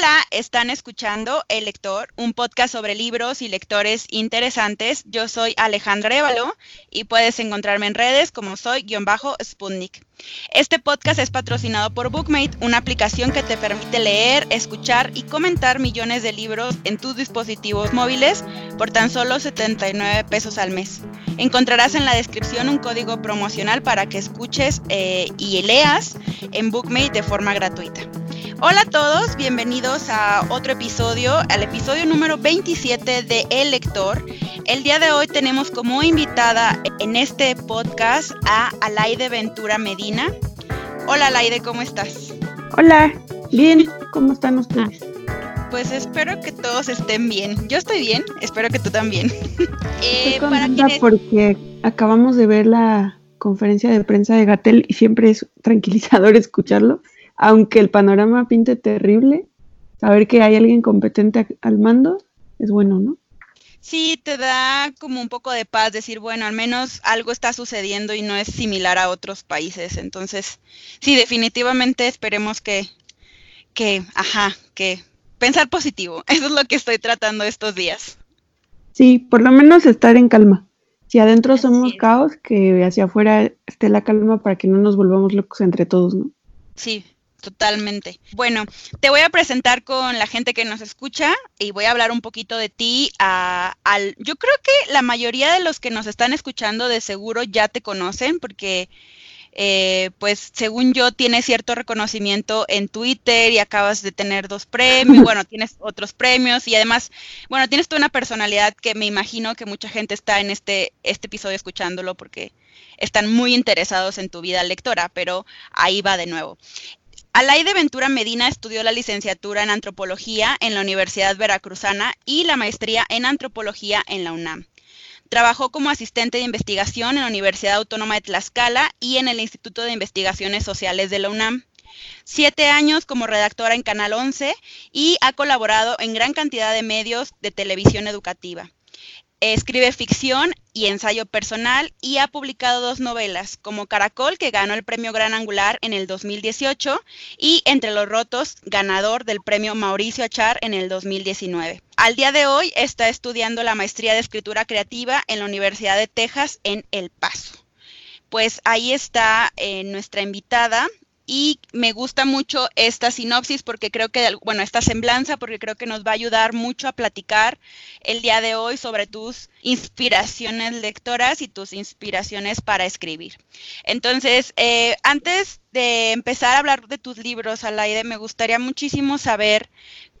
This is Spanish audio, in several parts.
Hola, están escuchando El Lector, un podcast sobre libros y lectores interesantes. Yo soy Alejandra Évalo y puedes encontrarme en redes como soy-sputnik. Este podcast es patrocinado por Bookmate, una aplicación que te permite leer, escuchar y comentar millones de libros en tus dispositivos móviles por tan solo 79 pesos al mes. Encontrarás en la descripción un código promocional para que escuches eh, y leas en Bookmate de forma gratuita. Hola a todos, bienvenidos a otro episodio, al episodio número 27 de El Lector. El día de hoy tenemos como invitada en este podcast a Alaide Ventura Medina. Hola Alaide, ¿cómo estás? Hola, bien, ¿cómo están ustedes? Pues espero que todos estén bien. Yo estoy bien, espero que tú también. eh, para porque acabamos de ver la conferencia de prensa de Gatel y siempre es tranquilizador escucharlo aunque el panorama pinte terrible, saber que hay alguien competente al mando es bueno, ¿no? Sí, te da como un poco de paz decir, bueno, al menos algo está sucediendo y no es similar a otros países. Entonces, sí, definitivamente esperemos que, que, ajá, que pensar positivo. Eso es lo que estoy tratando estos días. Sí, por lo menos estar en calma. Si adentro somos caos, que hacia afuera esté la calma para que no nos volvamos locos entre todos, ¿no? Sí, Totalmente. Bueno, te voy a presentar con la gente que nos escucha y voy a hablar un poquito de ti. al, yo creo que la mayoría de los que nos están escuchando de seguro ya te conocen porque, eh, pues, según yo, tienes cierto reconocimiento en Twitter y acabas de tener dos premios. Bueno, tienes otros premios y además, bueno, tienes toda una personalidad que me imagino que mucha gente está en este, este episodio escuchándolo porque están muy interesados en tu vida lectora, pero ahí va de nuevo. Alaide Ventura Medina estudió la licenciatura en antropología en la Universidad Veracruzana y la maestría en antropología en la UNAM. Trabajó como asistente de investigación en la Universidad Autónoma de Tlaxcala y en el Instituto de Investigaciones Sociales de la UNAM. Siete años como redactora en Canal 11 y ha colaborado en gran cantidad de medios de televisión educativa. Escribe ficción y ensayo personal y ha publicado dos novelas, como Caracol, que ganó el premio Gran Angular en el 2018, y Entre los Rotos, ganador del premio Mauricio Achar en el 2019. Al día de hoy está estudiando la maestría de escritura creativa en la Universidad de Texas en El Paso. Pues ahí está eh, nuestra invitada y me gusta mucho esta sinopsis porque creo que, bueno, esta semblanza porque creo que nos va a ayudar mucho a platicar el día de hoy sobre tus inspiraciones lectoras y tus inspiraciones para escribir. Entonces, eh, antes de empezar a hablar de tus libros, Alaide, me gustaría muchísimo saber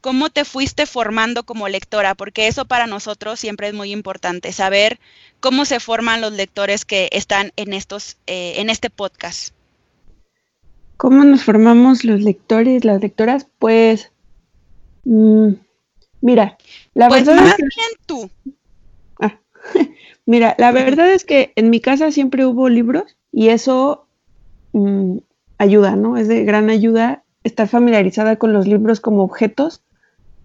cómo te fuiste formando como lectora, porque eso para nosotros siempre es muy importante, saber cómo se forman los lectores que están en, estos, eh, en este podcast. ¿Cómo nos formamos los lectores, las lectoras? Pues, mm, mira, la pues verdad es que... tú. Ah, mira, la verdad es que en mi casa siempre hubo libros y eso mm, ayuda, ¿no? Es de gran ayuda estar familiarizada con los libros como objetos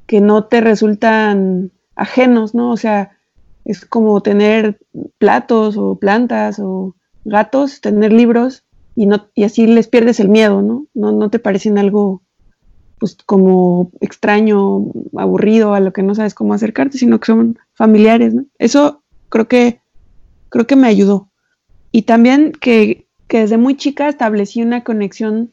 que no te resultan ajenos, ¿no? O sea, es como tener platos o plantas o gatos, tener libros y, no, y así les pierdes el miedo, ¿no? ¿no? No te parecen algo pues como extraño, aburrido, a lo que no sabes cómo acercarte, sino que son familiares, ¿no? Eso creo que, creo que me ayudó. Y también que, que desde muy chica establecí una conexión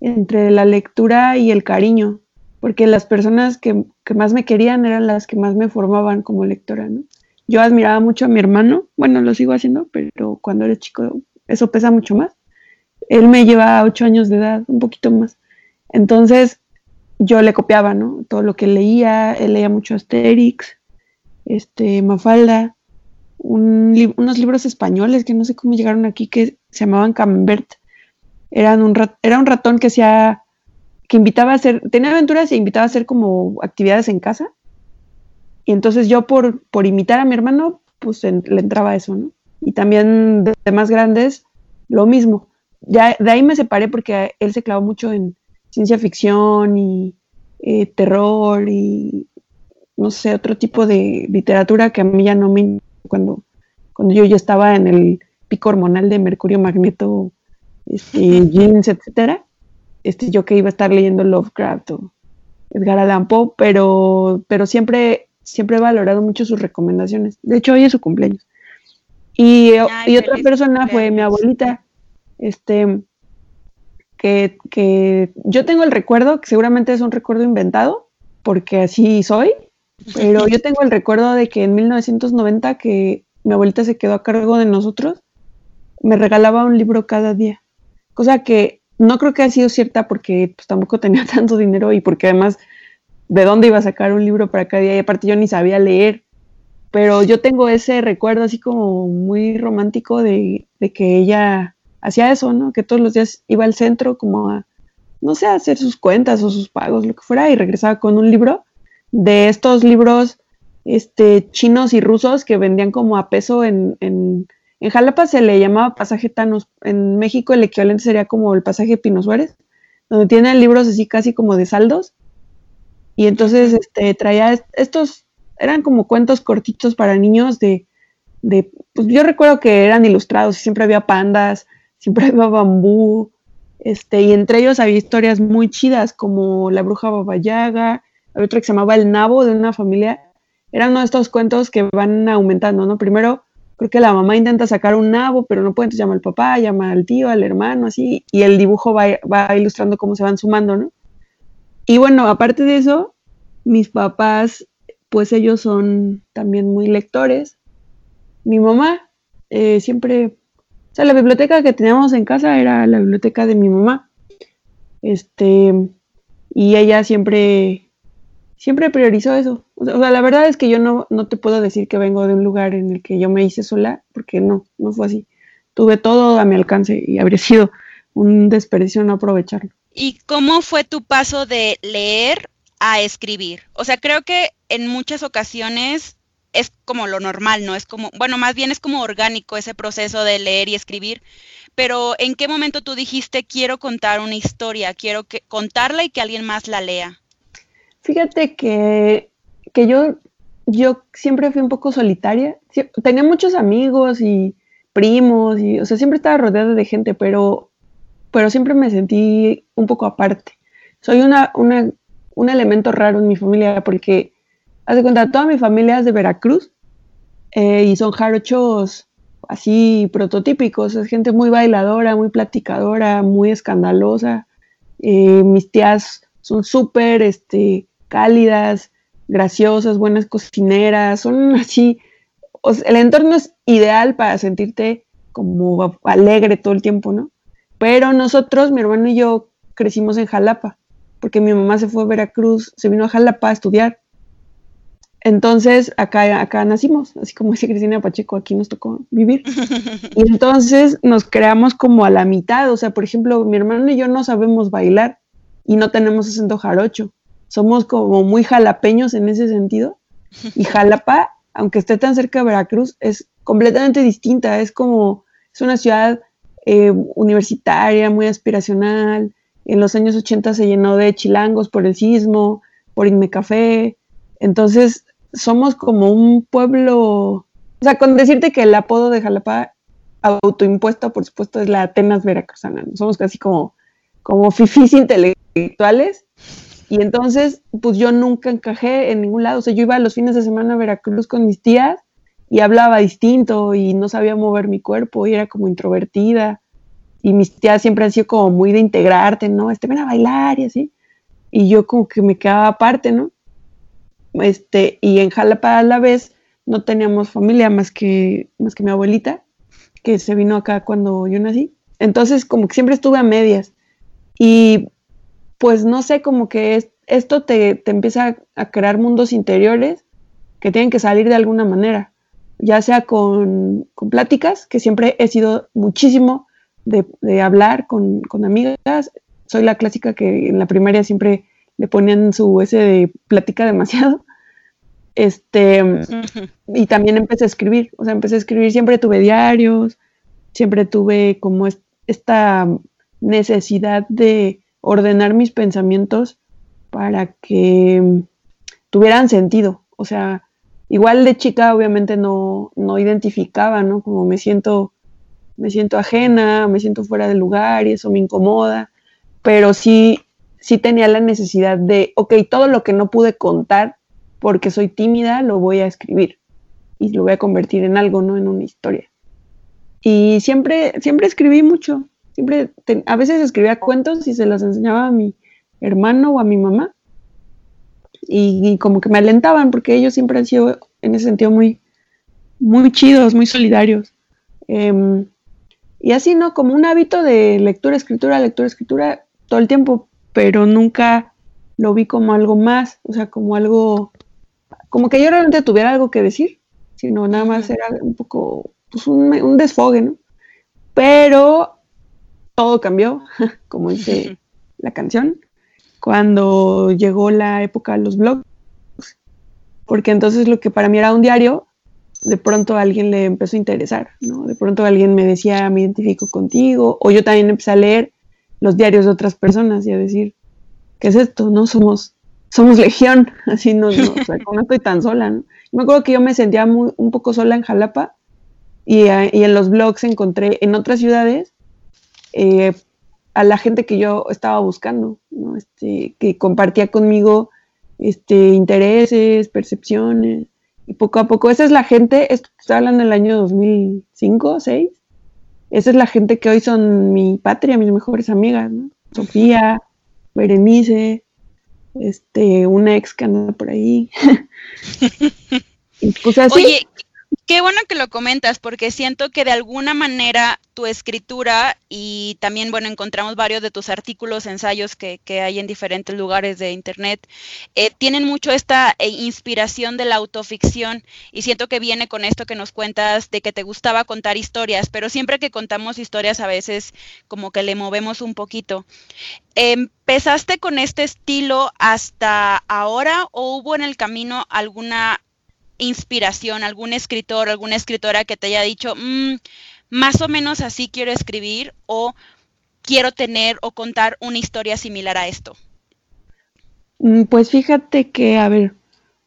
entre la lectura y el cariño, porque las personas que, que, más me querían eran las que más me formaban como lectora, ¿no? Yo admiraba mucho a mi hermano, bueno, lo sigo haciendo, pero cuando eres chico eso pesa mucho más. Él me lleva ocho años de edad, un poquito más. Entonces, yo le copiaba, ¿no? Todo lo que leía, él leía mucho Asterix, este, Mafalda, unos libros españoles que no sé cómo llegaron aquí, que se llamaban Camembert. Eran un era un ratón que hacía, que invitaba a hacer, tenía aventuras e invitaba a hacer como actividades en casa. Y entonces yo por, por imitar a mi hermano, pues le entraba eso, ¿no? Y también de más grandes, lo mismo ya de ahí me separé porque él se clavó mucho en ciencia ficción y eh, terror y no sé, otro tipo de literatura que a mí ya no me cuando, cuando yo ya estaba en el pico hormonal de Mercurio Magneto, este, jeans, etcétera, este, yo que iba a estar leyendo Lovecraft o Edgar Allan Poe, pero, pero siempre, siempre he valorado mucho sus recomendaciones. De hecho, hoy es su cumpleaños. Y, y otra persona fue mi abuelita, este, que, que yo tengo el recuerdo, que seguramente es un recuerdo inventado, porque así soy, pero yo tengo el recuerdo de que en 1990 que mi abuelita se quedó a cargo de nosotros, me regalaba un libro cada día, cosa que no creo que haya sido cierta porque pues, tampoco tenía tanto dinero y porque además de dónde iba a sacar un libro para cada día y aparte yo ni sabía leer, pero yo tengo ese recuerdo así como muy romántico de, de que ella hacía eso, ¿no? Que todos los días iba al centro como a, no sé, a hacer sus cuentas o sus pagos, lo que fuera, y regresaba con un libro de estos libros este, chinos y rusos que vendían como a peso en, en, en Jalapa se le llamaba pasaje Thanos, en México el equivalente sería como el pasaje Pino Suárez, donde tienen libros así casi como de saldos, y entonces este, traía estos, eran como cuentos cortitos para niños de, de, pues yo recuerdo que eran ilustrados y siempre había pandas, siempre había bambú, este, y entre ellos había historias muy chidas como La Bruja Babayaga, había otra que se llamaba El Nabo de una familia. Eran uno de estos cuentos que van aumentando, ¿no? Primero, creo que la mamá intenta sacar un nabo, pero no puede, entonces llama al papá, llama al tío, al hermano, así, y el dibujo va, va ilustrando cómo se van sumando, ¿no? Y bueno, aparte de eso, mis papás, pues ellos son también muy lectores. Mi mamá eh, siempre o sea, la biblioteca que teníamos en casa era la biblioteca de mi mamá. Este, y ella siempre, siempre priorizó eso. O sea, la verdad es que yo no, no te puedo decir que vengo de un lugar en el que yo me hice sola, porque no, no fue así. Tuve todo a mi alcance y habría sido un desperdicio no aprovecharlo. ¿Y cómo fue tu paso de leer a escribir? O sea, creo que en muchas ocasiones es como lo normal, ¿no? Es como, bueno, más bien es como orgánico ese proceso de leer y escribir, pero ¿en qué momento tú dijiste quiero contar una historia, quiero que, contarla y que alguien más la lea? Fíjate que, que yo, yo siempre fui un poco solitaria, tenía muchos amigos y primos, y, o sea, siempre estaba rodeada de gente, pero, pero siempre me sentí un poco aparte. Soy una, una, un elemento raro en mi familia porque Haz de cuenta, toda mi familia es de Veracruz eh, y son jarochos así prototípicos, es gente muy bailadora, muy platicadora, muy escandalosa. Eh, mis tías son súper este, cálidas, graciosas, buenas cocineras, son así. el entorno es ideal para sentirte como alegre todo el tiempo, ¿no? Pero nosotros, mi hermano y yo, crecimos en Jalapa, porque mi mamá se fue a Veracruz, se vino a Jalapa a estudiar entonces, acá, acá nacimos, así como dice Cristina Pacheco, aquí nos tocó vivir. Y entonces nos creamos como a la mitad, o sea, por ejemplo, mi hermano y yo no sabemos bailar y no tenemos acento jarocho. Somos como muy jalapeños en ese sentido. Y Jalapa, aunque esté tan cerca de Veracruz, es completamente distinta. Es como, es una ciudad eh, universitaria, muy aspiracional. En los años 80 se llenó de chilangos por el sismo, por Inme Café. Entonces, somos como un pueblo, o sea, con decirte que el apodo de Jalapa autoimpuesto, por supuesto, es la Atenas veracruzana, somos casi como, como fifís intelectuales, y entonces, pues yo nunca encajé en ningún lado, o sea, yo iba los fines de semana a Veracruz con mis tías y hablaba distinto y no sabía mover mi cuerpo y era como introvertida, y mis tías siempre han sido como muy de integrarte, ¿no? Este, ven a bailar y así, y yo como que me quedaba aparte, ¿no? Este, y en Jalapa a la vez no teníamos familia más que, más que mi abuelita, que se vino acá cuando yo nací. Entonces, como que siempre estuve a medias. Y pues no sé, como que esto te, empieza a crear mundos interiores que tienen que salir de alguna manera, ya sea con, pláticas, que siempre he sido muchísimo de, hablar con, con, amigas. Soy la clásica que en la primaria siempre le ponían su ese de plática demasiado. Este, y también empecé a escribir, o sea, empecé a escribir, siempre tuve diarios, siempre tuve como esta necesidad de ordenar mis pensamientos para que tuvieran sentido. O sea, igual de chica obviamente no, no identificaba, ¿no? Como me siento, me siento ajena, me siento fuera de lugar y eso me incomoda, pero sí sí tenía la necesidad de, ok, todo lo que no pude contar porque soy tímida, lo voy a escribir y lo voy a convertir en algo, no en una historia. Y siempre, siempre escribí mucho, siempre, a veces escribía cuentos y se los enseñaba a mi hermano o a mi mamá. Y, como que me alentaban porque ellos siempre han sido en ese sentido muy, muy chidos, muy solidarios. Em, y así, ¿no? Como un hábito de lectura, escritura, lectura, escritura todo el tiempo, pero nunca lo vi como algo más, o sea, como algo, como que yo realmente tuviera algo que decir, sino nada más era un poco, pues un, desfogue, ¿no? Pero todo cambió, como dice la canción, cuando llegó la época de los blogs, porque entonces lo que para mí era un diario, de pronto a alguien le empezó a interesar, ¿no? De pronto alguien me decía, me identifico contigo, o yo también empecé a leer los diarios de otras personas y a decir, ¿qué es esto? No somos, somos legión, así no, estoy tan sola, ¿no? Me acuerdo que yo me sentía muy, un poco sola en Jalapa y, eh, y en los blogs encontré en otras ciudades eh, a la gente que yo estaba buscando, ¿no? este, que compartía conmigo este, intereses, percepciones, y poco a poco, esa es la gente, esto estoy hablando del año 2005, 2006, esa es la gente que hoy son mi patria, mis mejores amigas, ¿no? Sofía, Berenice, este, una ex que anda por ahí. pues así, Qué bueno que lo comentas, porque siento que de alguna manera tu escritura y también, bueno, encontramos varios de tus artículos, ensayos que, hay en diferentes lugares de Internet, eh, tienen mucho esta eh, inspiración de la autoficción y siento que viene con esto que nos cuentas de que te gustaba contar historias, pero siempre que contamos historias a veces como que le movemos un poquito. ¿Empezaste con este estilo hasta ahora o hubo en el camino alguna inspiración, algún escritor, alguna escritora que te haya dicho, mm, más o menos así quiero escribir o quiero tener o contar una historia similar a esto? Mm, pues fíjate que, a ver,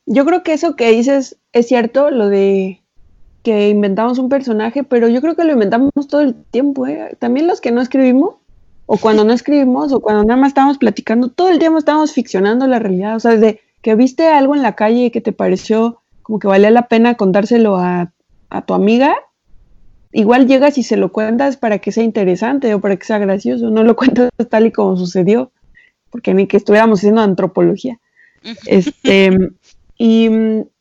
yo creo que eso que dices es cierto, lo de que inventamos un personaje, pero yo creo que lo inventamos todo el tiempo, ¿eh? También los que no escribimos, o cuando no escribimos, o cuando nada más estamos platicando, todo el tiempo estamos ficcionando la realidad, o sea, desde que viste algo en la calle que te pareció como que valía la pena contárselo a, tu amiga, igual llegas y se lo cuentas para que sea interesante o para que sea gracioso, no lo cuentas tal y como sucedió, porque ni que estuviéramos haciendo antropología. Este, y,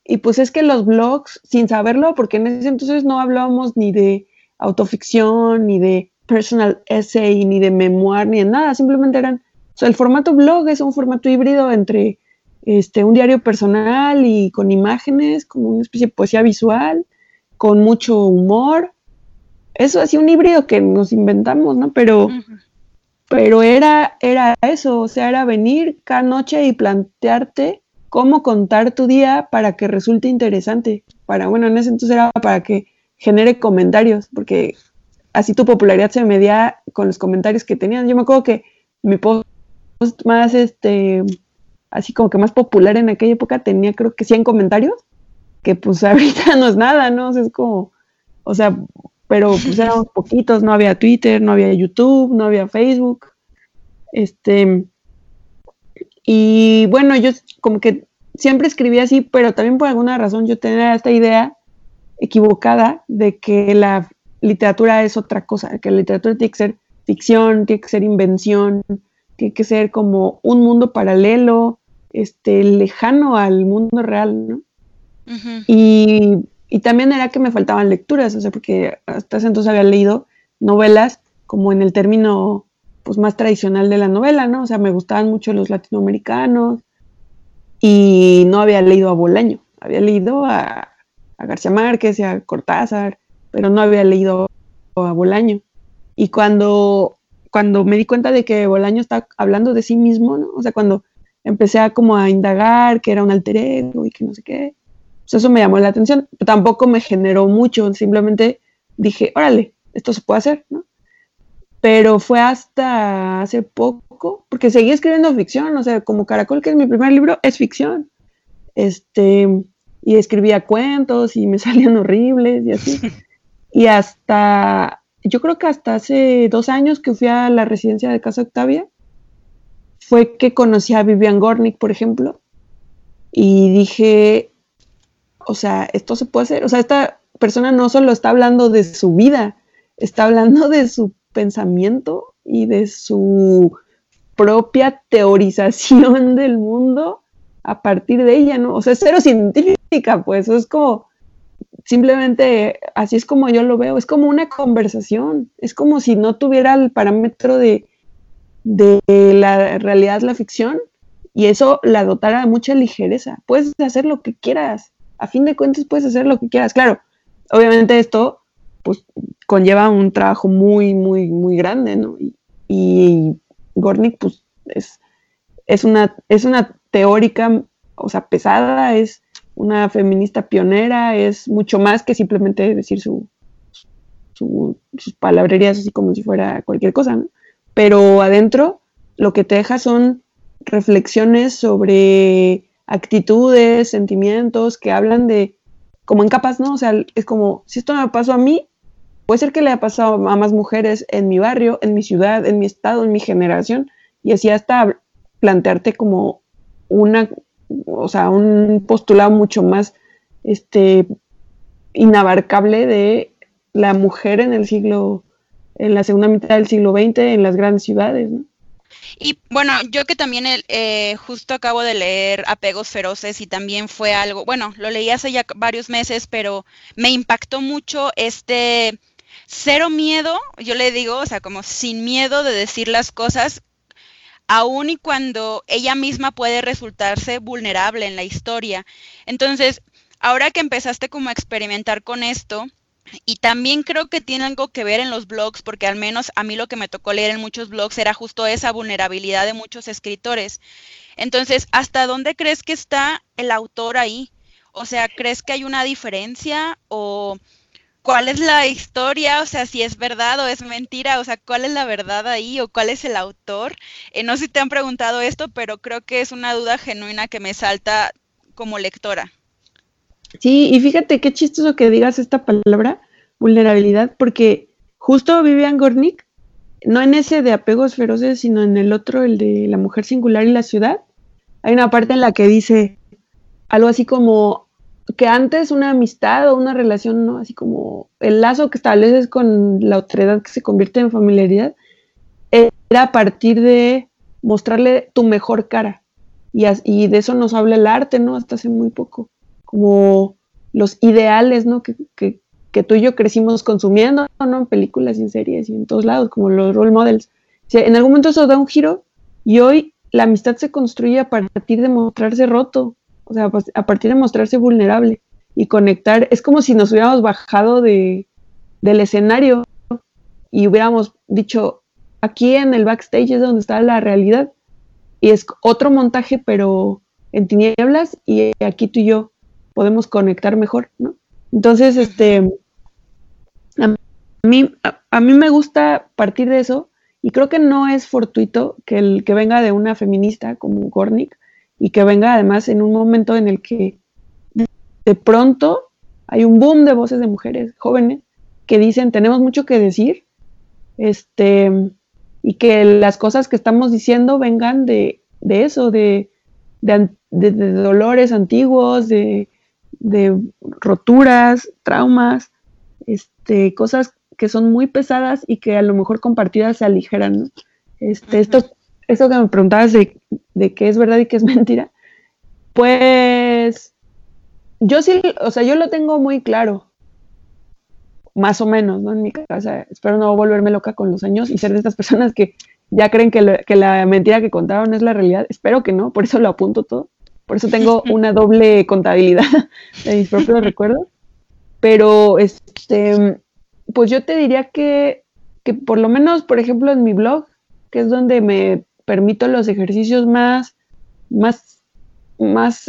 y, pues es que los blogs, sin saberlo, porque en ese entonces no hablábamos ni de autoficción, ni de personal essay, ni de memoir, ni de nada, simplemente eran, o sea, el formato blog es un formato híbrido entre este, un diario personal y con imágenes, como una especie de poesía visual, con mucho humor. Eso así un híbrido que nos inventamos, ¿no? Pero, pero era, era eso, o sea, era venir cada noche y plantearte cómo contar tu día para que resulte interesante. Para, bueno, en ese entonces era para que genere comentarios, porque así tu popularidad se medía con los comentarios que tenían. Yo me acuerdo que mi post más este así como que más popular en aquella época, tenía creo que 100 comentarios, que pues ahorita no es nada, ¿no? O sea, es como, o sea, pero pues éramos poquitos, no había Twitter, no había YouTube, no había Facebook. Este, y bueno, yo como que siempre escribía así, pero también por alguna razón yo tenía esta idea equivocada de que la literatura es otra cosa, que la literatura tiene que ser ficción, tiene que ser invención, tiene que ser como un mundo paralelo, este, lejano al mundo real, ¿no? y, también era que me faltaban lecturas, o sea, porque hasta ese entonces había leído novelas como en el término pues más tradicional de la novela, ¿no? O sea, me gustaban mucho los latinoamericanos y no había leído a Bolaño, había leído a, a García Márquez y a Cortázar, pero no había leído a Bolaño. Y cuando cuando me di cuenta de que Bolaño está hablando de sí mismo, ¿no? O sea, cuando empecé a como a indagar que era un alter ego y que no sé qué, pues eso me llamó la atención. tampoco me generó mucho, simplemente dije, órale, esto se puede hacer, ¿no? Pero fue hasta hace poco, porque seguí escribiendo ficción, o sea, como Caracol, que es mi primer libro, es ficción. Este, y escribía cuentos y me salían horribles y así. Y hasta yo creo que hasta hace dos años que fui a la residencia de Casa Octavia, fue que conocí a Vivian Gornick, por ejemplo, y dije, o sea, esto se puede hacer, o sea, esta persona no solo está hablando de su vida, está hablando de su pensamiento y de su propia teorización del mundo a partir de ella, ¿no? O sea, es cero científica, pues, es como, simplemente así es como yo lo veo, es como una conversación, es como si no tuviera el parámetro de, de la realidad, la ficción, y eso la dotara de mucha ligereza. Puedes hacer lo que quieras, a fin de cuentas puedes hacer lo que quieras. Claro, obviamente esto pues conlleva un trabajo muy, muy, muy grande, ¿no? Y, Gornick pues es, es, una, es una teórica, o sea, pesada, es una feminista pionera, es mucho más que simplemente decir su, sus palabrerías así como si fuera cualquier cosa, ¿no? Pero adentro lo que te deja son reflexiones sobre actitudes, sentimientos que hablan de, como en capas, ¿no? O sea, es como, si esto me pasó a mí, puede ser que le haya pasado a más mujeres en mi barrio, en mi ciudad, en mi estado, en mi generación, y así hasta plantearte como una, o sea, un postulado mucho más, este, inabarcable de la mujer en el siglo, en la segunda mitad del siglo XX en las grandes ciudades, ¿no? Y bueno, yo que también eh, justo acabo de leer Apegos Feroces y también fue algo, bueno, lo leí hace ya varios meses, pero me impactó mucho este cero miedo, yo le digo, o sea, como sin miedo de decir las cosas, aun y cuando ella misma puede resultarse vulnerable en la historia. Entonces, ahora que empezaste como a experimentar con esto, y también creo que tiene algo que ver en los blogs, porque al menos a mí lo que me tocó leer en muchos blogs era justo esa vulnerabilidad de muchos escritores. Entonces, ¿hasta dónde crees que está el autor ahí? O sea, ¿crees que hay una diferencia o cuál es la historia? O sea, si es verdad o es mentira, o sea, ¿cuál es la verdad ahí o cuál es el autor? Eh, no sé si te han preguntado esto, pero creo que es una duda genuina que me salta como lectora. Sí, y fíjate qué chistoso que digas esta palabra, vulnerabilidad, porque justo Vivian Gornick, no en ese de apegos feroces, sino en el otro, el de la mujer singular y la ciudad, hay una parte en la que dice algo así como que antes una amistad o una relación, ¿no? Así como el lazo que estableces con la otredad que se convierte en familiaridad, era a partir de mostrarle tu mejor cara. Y, y de eso nos habla el arte, ¿no? Hasta hace muy poco como los ideales, ¿no? Que, tú y yo crecimos consumiendo, ¿no? En películas y en series y en todos lados, como los role models. en algún momento eso da un giro y hoy la amistad se construye a partir de mostrarse roto, o sea, pues, a partir de mostrarse vulnerable y conectar. Es como si nos hubiéramos bajado de, del escenario y hubiéramos dicho, aquí en el backstage es donde está la realidad. Y es otro montaje, pero en tinieblas, y aquí tú y yo podemos conectar mejor, ¿no? Entonces, este, a mí, a, mí me gusta partir de eso y creo que no es fortuito que el que venga de una feminista como Gornick y que venga además en un momento en el que de pronto hay un boom de voces de mujeres jóvenes que dicen tenemos mucho que decir, este, y que las cosas que estamos diciendo vengan de, eso, de, de, dolores antiguos, de, de roturas, traumas, este, cosas que son muy pesadas y que a lo mejor compartidas se aligeran. Este, esto, esto que me preguntabas de, de qué es verdad y qué es mentira, pues yo sí, o sea, yo lo tengo muy claro, más o menos, ¿no? En mi casa, espero no volverme loca con los años y ser de estas personas que ya creen que, que la mentira que contaron es la realidad. Espero que no, por eso lo apunto todo. Por eso tengo una doble contabilidad de mis propios recuerdos. Pero, este, pues yo te diría que, que por lo menos, por ejemplo, en mi blog, que es donde me permito los ejercicios más, más, más,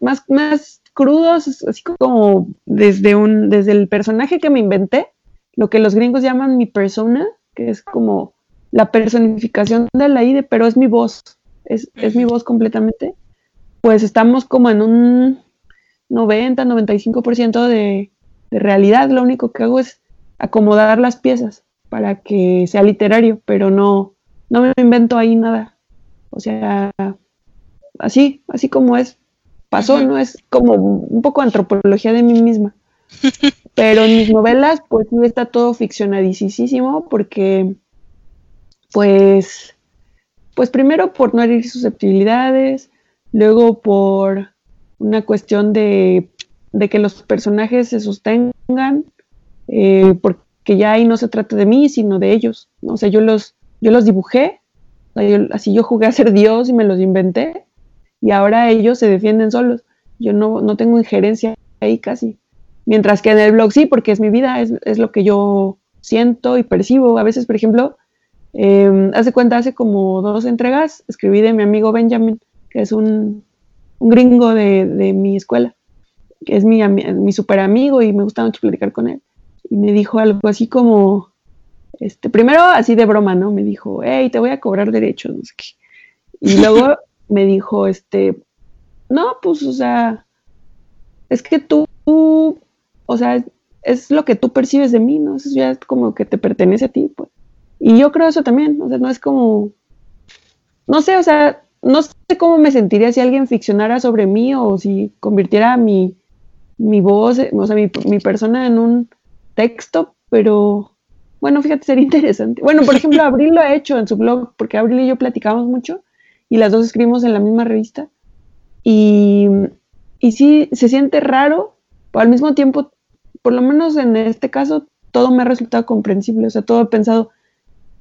más, más crudos, así como desde un, desde el personaje que me inventé, lo que los gringos llaman mi persona, que es como la personificación de la ID, pero es mi voz, es, es mi voz completamente pues estamos como en un 90, 95% de, de realidad. Lo único que hago es acomodar las piezas para que sea literario, pero no, no me invento ahí nada. O sea, así, así como es, pasó, ¿no? Es como un poco antropología de mí misma. Pero en mis novelas, pues sí está todo ficcionadísimo porque, pues, pues primero por no herir susceptibilidades, luego por una cuestión de, que los personajes se sostengan, eh, porque ya ahí no se trata de mí, sino de ellos. O sea, yo los, yo los dibujé, así yo jugué a ser Dios y me los inventé, y ahora ellos se defienden solos. Yo no, no tengo injerencia ahí casi. Mientras que en el blog sí, porque es mi vida, es, es lo que yo siento y percibo. A veces, por ejemplo, eh, hace cuenta, hace como dos entregas, escribí de mi amigo Benjamin, que es un, un gringo de, de, mi escuela, que es mi, mi super amigo y me gusta mucho platicar con él. Y me dijo algo así como, este, primero así de broma, ¿no? Me dijo, hey, te voy a cobrar derechos, no sé qué. Y luego me dijo, este, no, pues, o sea, es que tú, o sea, es lo que tú percibes de mí, ¿no? Eso ya es como que te pertenece a ti, pues. Y yo creo eso también, o sea, no es como, no sé, o sea, no sé cómo me sentiría si alguien ficcionara sobre mí o si convirtiera mi, mi voz, o sea, mi, mi persona en un texto, pero bueno, fíjate, sería interesante. Bueno, por ejemplo, Abril lo ha hecho en su blog, porque Abril y yo platicamos mucho y las dos escribimos en la misma revista. Y, y sí, se siente raro, pero al mismo tiempo, por lo menos en este caso, todo me ha resultado comprensible. O sea, todo he pensado,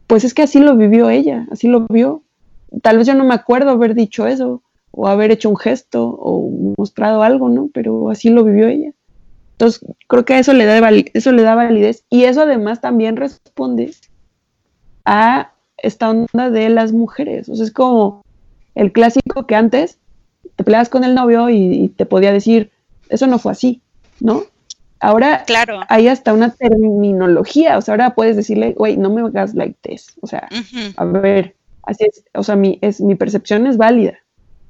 pues es que así lo vivió ella, así lo vio. Tal vez yo no me acuerdo haber dicho eso, o haber hecho un gesto, o mostrado algo, ¿no? Pero así lo vivió ella. Entonces, creo que eso le da, eso le da validez. Y eso además también responde a esta onda de las mujeres. O sea, es como el clásico que antes te peleas con el novio y, te podía decir, eso no fue así, ¿no? Ahora claro. hay hasta una terminología, o sea, ahora puedes decirle, güey, no me hagas like this, o sea, a ver, así es, o sea, mi, es, mi percepción es válida,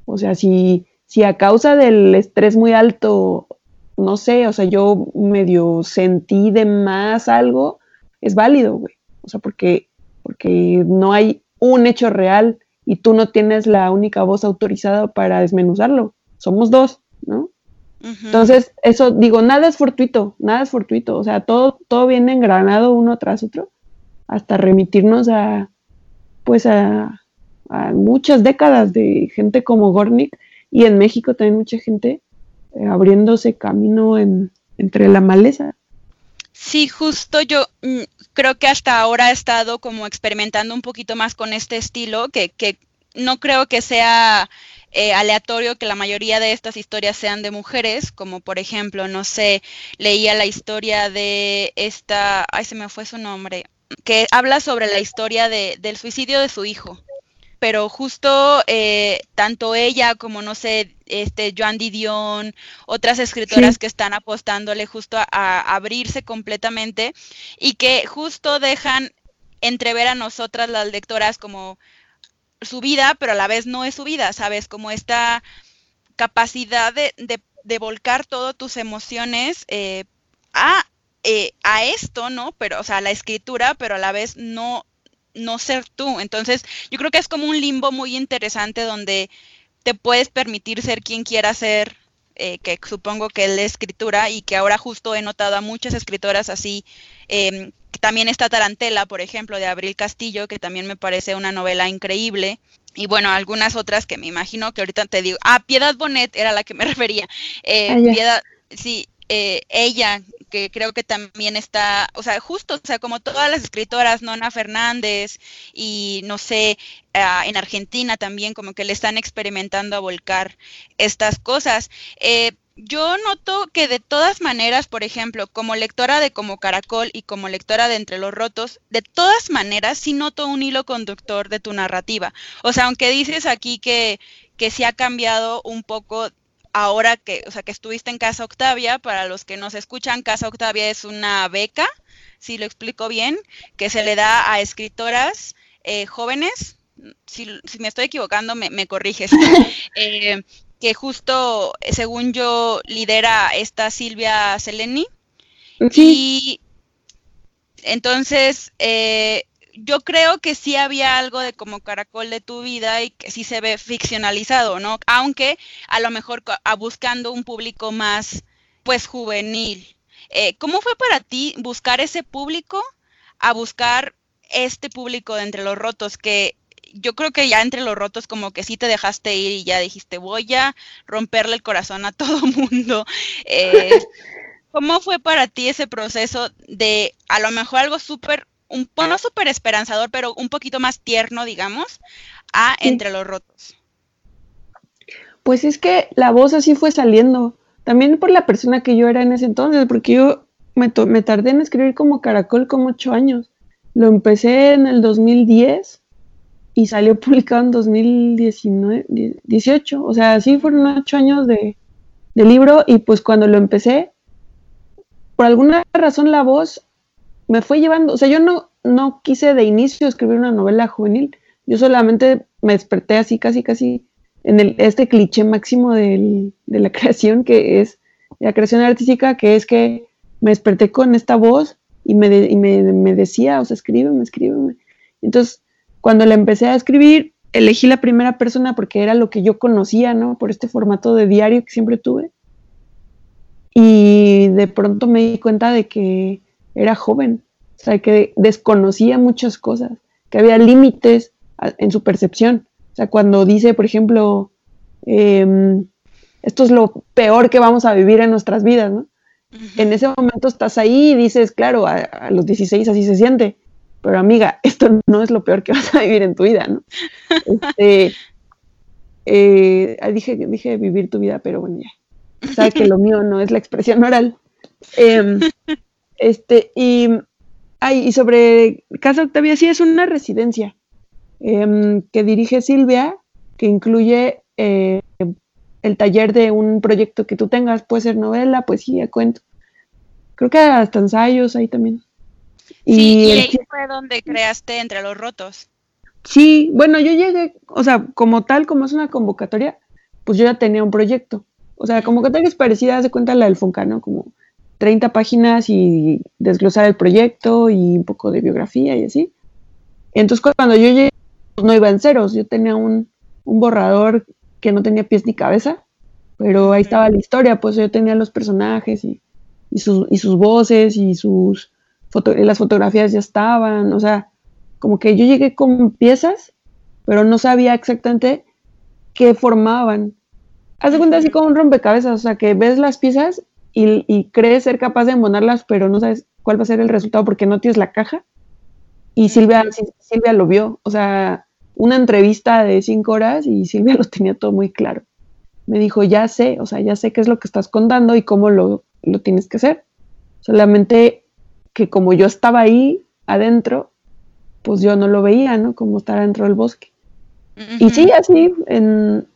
o sea, si, si a causa del estrés muy alto, no sé, o sea, yo medio sentí de más algo, es válido, güey, o sea, porque, porque no hay un hecho real y tú no tienes la única voz autorizada para desmenuzarlo. Somos dos, ¿no? Entonces, eso digo, nada es fortuito, nada es fortuito, o sea, todo, todo viene engranado uno tras otro hasta remitirnos a, pues a, muchas décadas de gente como Gornick y en México también mucha gente eh, abriéndose camino en, entre la maleza. Sí, justo yo mm, creo que hasta ahora he estado como experimentando un poquito más con este estilo, que, que no creo que sea eh, aleatorio que la mayoría de estas historias sean de mujeres, como por ejemplo, no sé, leía la historia de esta, ay, se me fue su nombre, que habla sobre la historia de, del suicidio de su hijo pero justo eh, tanto ella como, no sé, este, Joan Didion, otras escritoras que están apostándole justo a, abrirse completamente y que justo dejan entrever a nosotras las lectoras como su vida, pero a la vez no es su vida, ¿sabes? Como esta capacidad de, de, volcar todas tus emociones eh, a, eh, a esto, ¿no? Pero, o sea, la escritura, pero a la vez no no ser tú. Entonces, yo creo que es como un limbo muy interesante donde te puedes permitir ser quien quiera ser, eh, que supongo que es la escritura, y que ahora justo he notado a muchas escritoras así. Eh, también está Tarantela, por ejemplo, de Abril Castillo, que también me parece una novela increíble. Y bueno, algunas otras que me imagino que ahorita te digo. Ah, Piedad Bonet era la que me refería. Eh, ah, Piedad, sí, eh, ella, que creo que también está, o sea, justo, o sea, como todas las escritoras, Nona Fernández y no sé, ah, en Argentina también como que le están experimentando a volcar estas cosas. Eh, yo noto que de todas maneras, por ejemplo, como lectora de Como Caracol y como lectora de Entre los Rotos, de todas maneras sí noto un hilo conductor de tu narrativa. O sea, aunque dices aquí que, que sí ha cambiado un poco ahora que, o sea, que estuviste en Casa Octavia, para los que nos escuchan, Casa Octavia es una beca, si lo explico bien, que se le da a escritoras eh, jóvenes, si, me estoy equivocando, me, me corriges, eh, que justo, según yo, lidera esta Silvia Seleni. Y entonces, eh, yo creo que sí había algo de como caracol de tu vida y que sí se ve ficcionalizado, ¿no? Aunque a lo mejor a buscando un público más, pues, juvenil. Eh, ¿Cómo fue para ti buscar ese público a buscar este público de Entre los Rotos? Que yo creo que ya Entre los Rotos como que sí te dejaste ir y ya dijiste, voy a romperle el corazón a todo mundo. Eh, ¿Cómo fue para ti ese proceso de a lo mejor algo súper un no súper esperanzador, pero un poquito más tierno, digamos, a Entre los Rotos. Pues es que la voz así fue saliendo. También por la persona que yo era en ese entonces, porque yo me, me tardé en escribir como caracol como ocho años. Lo empecé en el 2010 y salió publicado en 2019, 18. O sea, sí fueron ocho años de, de libro y pues cuando lo empecé, por alguna razón la voz me fue llevando, o sea, yo no, no quise de inicio escribir una novela juvenil, yo solamente me desperté así, casi, casi, en el, este cliché máximo de la creación, que es la creación artística, que es que me desperté con esta voz y me, me, decía, o sea, escríbeme, escríbeme. Entonces, cuando la empecé a escribir, elegí la primera persona porque era lo que yo conocía, ¿no? Por este formato de diario que siempre tuve. Y de pronto me di cuenta de que era joven, o sea, que desconocía muchas cosas, que había límites en su percepción. O sea, cuando dice, por ejemplo, em, esto es lo peor que vamos a vivir en nuestras vidas, ¿no? En ese momento estás ahí y dices, claro, a, los 16 así se siente, pero amiga, esto no es lo peor que vas a vivir en tu vida, ¿no? Este, eh, dije, dije vivir tu vida, pero bueno, ya. Sabes que lo mío no es la expresión oral. Eh, este, y, ay, y sobre Casa Octavia, sí es una residencia em, que dirige Silvia, que incluye eh, el taller de un proyecto que tú tengas, puede ser novela, poesía, cuento. Creo que hasta ensayos ahí también. y, ahí fue donde creaste Entre los Rotos. Sí, bueno, yo llegué, o sea, como tal, como es una convocatoria, pues yo ya tenía un proyecto. O sea, convocatoria es parecida, de cuenta la del Fonca, ¿no? Como 30 páginas y desglosar el proyecto y un poco de biografía y así. Entonces cuando yo llegué, pues, no iba en ceros, yo tenía un, borrador que no tenía pies ni cabeza, pero ahí estaba la historia, pues yo tenía los personajes y, sus voces y sus las fotografías ya estaban, o sea, como que yo llegué con piezas, pero no sabía exactamente qué formaban. Haz de cuenta así como un rompecabezas, o sea, que ves las piezas y, crees ser capaz de embonarlas, pero no sabes cuál va a ser el resultado porque no tienes la caja. Y Silvia, Silvia lo vio, o sea, una entrevista de cinco horas y Silvia lo tenía todo muy claro. Me dijo, ya sé, o sea, ya sé qué es lo que estás contando y cómo lo, lo tienes que hacer. Solamente que como yo estaba ahí adentro, pues yo no lo veía, ¿no? Como estar dentro del bosque. Y sí, así, en,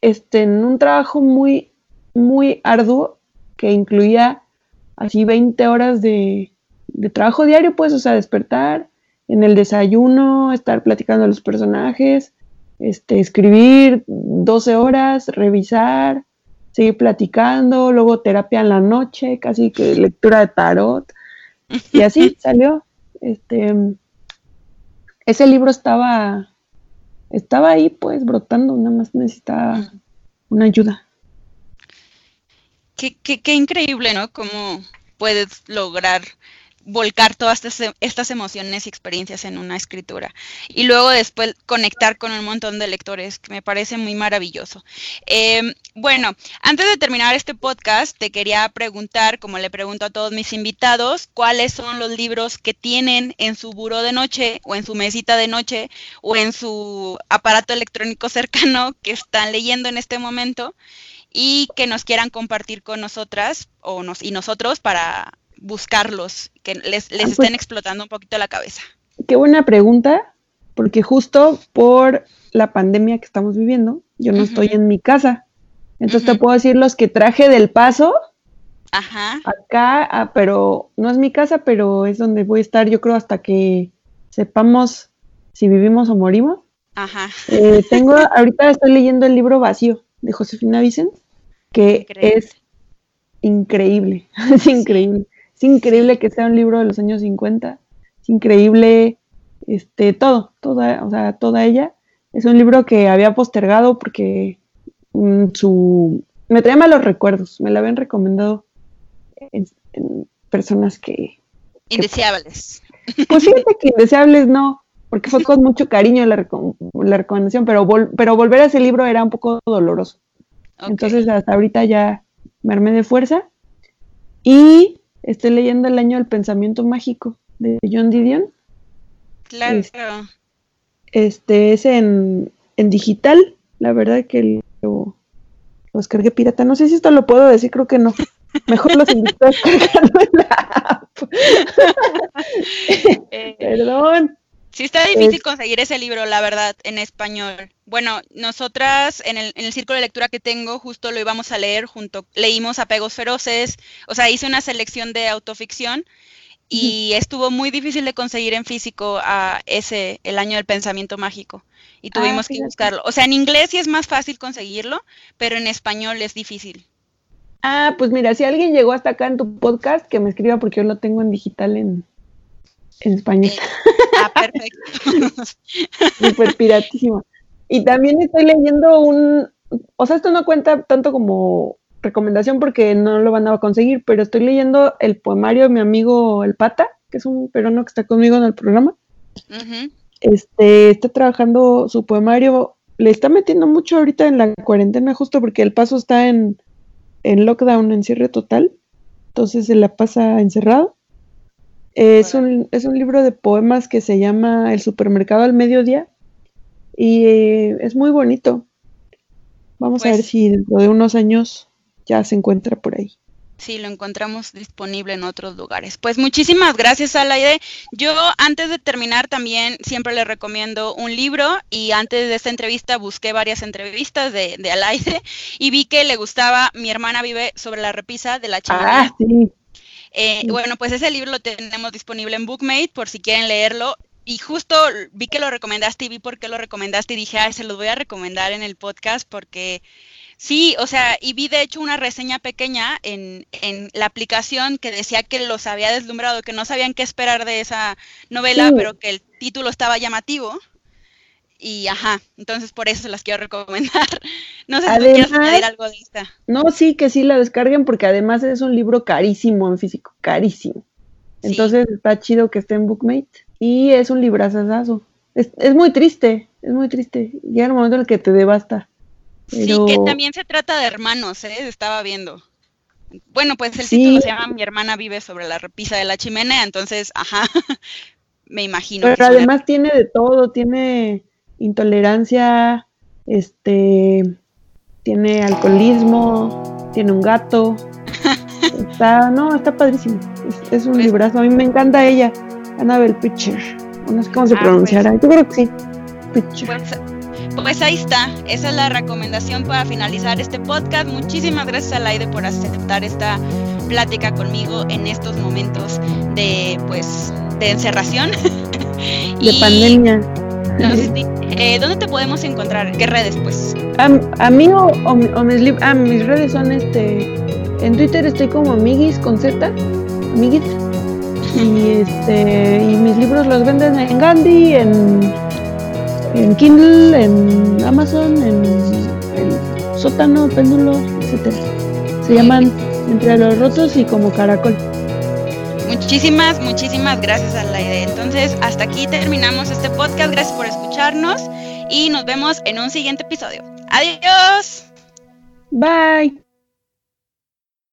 este, en un trabajo muy, muy arduo, que incluía así 20 horas de, trabajo diario, pues, o sea, despertar, en el desayuno, estar platicando a los personajes, este, escribir 12 horas, revisar, seguir platicando, luego terapia en la noche, casi que lectura de tarot, y así salió. Este, ese libro estaba, estaba ahí, pues, brotando, nada más necesitaba una ayuda qué, qué, qué increíble, ¿no? Cómo puedes lograr volcar todas estas, emociones y experiencias en una escritura. Y luego después conectar con un montón de lectores, que me parece muy maravilloso. Em, bueno, antes de terminar este podcast, te quería preguntar, como le pregunto a todos mis invitados, cuáles son los libros que tienen en su buró de noche o en su mesita de noche o en su aparato electrónico cercano que están leyendo en este momento y que nos quieran compartir con nosotras o nos, y nosotros para buscarlos, que les, les ah, estén pues explotando un poquito la cabeza. Qué buena pregunta, porque justo por la pandemia que estamos viviendo, yo no estoy en mi casa. Entonces te puedo decir los que traje del paso. Ajá. Acá, ah, pero no es mi casa, pero es donde voy a estar, yo creo, hasta que sepamos si vivimos o morimos. Ajá. Eh, tengo, ahorita estoy leyendo el libro vacío de Josefina Vicens, que es increíble, es increíble. Es increíble que sea un libro de los años 50, es increíble este, todo, toda, o sea, toda ella. Es un libro que había postergado porque mm, su me trae malos recuerdos, me la habían recomendado en, personas que... Indeseables. pues fíjate que indeseables no, porque fue con mucho cariño la, recomendación, pero, pero volver a ese libro era un poco doloroso. Entonces hasta ahorita ya me armé de fuerza y estoy leyendo El año del pensamiento mágico de John Didion. Claro. Este, es en, en digital, la verdad que lo, lo descargué pirata. No sé si esto lo puedo decir, creo que no. Mejor los invito a descargarlo en la app. Eh, Perdón. Sí está difícil conseguir ese libro, la verdad, en español. Bueno, nosotras en el, en el, círculo de lectura que tengo, justo lo íbamos a leer junto, leímos Apegos Feroces, o sea, hice una selección de autoficción y estuvo muy difícil de conseguir en físico a ese, el año del pensamiento mágico y tuvimos ah, que buscarlo. O sea, en inglés sí es más fácil conseguirlo, pero en español es difícil. Ah, pues mira, si alguien llegó hasta acá en tu podcast, que me escriba porque yo lo tengo en digital en, en español. Eh, ah, perfecto. Súper piratísimo. Y también estoy leyendo un, o sea, esto no cuenta tanto como recomendación porque no lo van a conseguir, pero estoy leyendo el poemario de mi amigo El Pata, que es un peruano que está conmigo en el programa este, está trabajando su poemario, le está metiendo mucho ahorita en la cuarentena, justo porque el paso está en, en lockdown, en cierre total, entonces se la pasa encerrado. Es, un, es un libro de poemas que se llama El supermercado al mediodía y eh, es muy bonito. Vamos a ver pues si dentro de unos años ya se encuentra por ahí. Sí, lo encontramos disponible en otros lugares. Pues muchísimas gracias, Alaide. Yo antes de terminar también siempre le recomiendo un libro y antes de esta entrevista busqué varias entrevistas de, de Alaide y vi que le gustaba Mi hermana vive sobre la repisa de la chimenea. Ah, sí. Eh, bueno, pues ese libro lo tenemos disponible en Bookmate por si quieren leerlo. Y justo vi que lo recomendaste y vi por qué lo recomendaste y dije, ay, se los voy a recomendar en el podcast porque Sí, o sea, y vi de hecho una reseña pequeña en, en, la aplicación que decía que los había deslumbrado, que no sabían qué esperar de esa novela, pero que el título estaba llamativo. Y ajá, entonces por eso se las quiero recomendar. No sé si quieres añadir algo de esta. No, sí, que sí la descarguen porque además es un libro carísimo en físico, carísimo. Entonces está chido que esté en Bookmate. Y es un librazazazo. Es, es muy triste, es muy triste. Llega el momento en el que te devasta. Sí, que también se trata de hermanos, ¿eh? Estaba viendo. Bueno, pues el título se llama Mi hermana vive sobre la repisa de la chimenea, entonces, ajá, me imagino. Pero además tiene de todo, tiene intolerancia, este, tiene alcoholismo, tiene un gato. está, no, está padrísimo. Es, un pues librazo. A mí me encanta ella, Annabelle Pitcher. No sé cómo se ah, pronunciará. Pues. Yo creo que sí. Pitcher. Pues, pues ahí está, esa es la recomendación para finalizar este podcast. Muchísimas gracias a Laide por aceptar esta plática conmigo en estos momentos de pues de encerración. De pandemia. Eh, ¿Dónde te podemos encontrar? ¿Qué redes pues? a mí o, mis, ah, mis redes son este en Twitter estoy como amiguis con Z, amiguis. Y este y mis libros los venden en Gandhi, en en Kindle, en Amazon, en el sótano, péndulo, etcétera. Se llaman Entre los Rotos y como Caracol. Muchísimas, muchísimas gracias a la idea. Entonces, hasta aquí terminamos este podcast. Gracias por escucharnos y nos vemos en un siguiente episodio. Adiós. Bye.